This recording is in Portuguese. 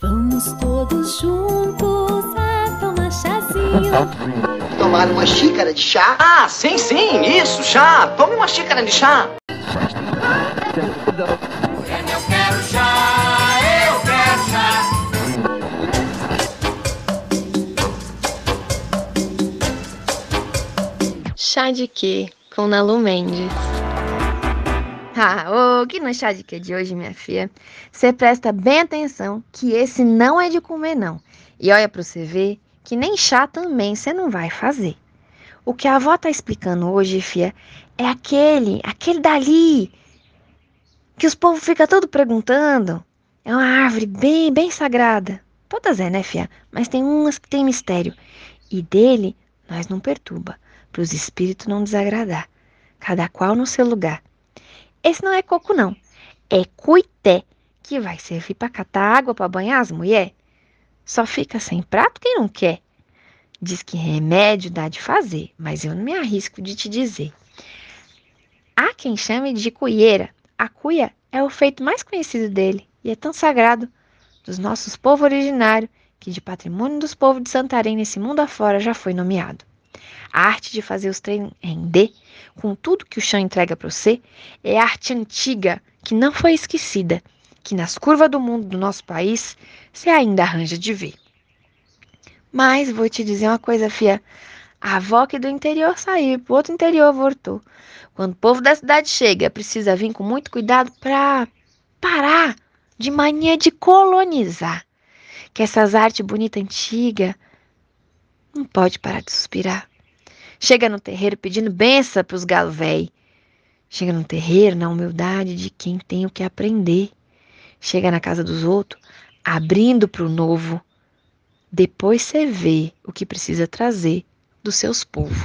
Vamos todos juntos a tomar chazinho. Tomar uma xícara de chá? Ah, sim, sim, isso, chá. Tome uma xícara de chá. Chá de quê? Com Nalu Mendes. Ah, ô, que no chá de quê de hoje, minha filha? Você presta bem atenção que esse não é de comer, não. E olha pra você ver que nem chá também você não vai fazer. O que a avó tá explicando hoje, filha, é aquele, aquele dali, que os povos ficam todo perguntando. É uma árvore bem, bem sagrada. Todas é, né, filha? Mas tem umas que tem mistério. E dele nós não perturba, para os espíritos não desagradar. Cada qual no seu lugar. Esse não é coco, não. É cuité, que vai servir para catar água para banhar as mulheres. Só fica sem prato quem não quer. Diz que remédio dá de fazer, mas eu não me arrisco de te dizer. Há quem chame de cuieira. A cuia é o feito mais conhecido dele e é tão sagrado dos nossos povos originários que de patrimônio dos povos de Santarém nesse mundo afora já foi nomeado. A arte de fazer os trem render, com tudo que o chão entrega para você, é arte antiga que não foi esquecida, que nas curvas do mundo do nosso país você ainda arranja de ver. Mas vou te dizer uma coisa, fia. A avó que do interior saiu, pro outro interior voltou. Quando o povo da cidade chega, precisa vir com muito cuidado para parar de mania de colonizar. Que essas artes bonitas antigas não pode parar de suspirar. Chega no terreiro pedindo benção pros galos véi. Chega no terreiro na humildade de quem tem o que aprender. Chega na casa dos outros abrindo pro novo. Depois você vê o que precisa trazer dos seus povos.